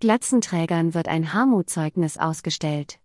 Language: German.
Glatzenträgern wird ein Armutszeugnis ausgestellt.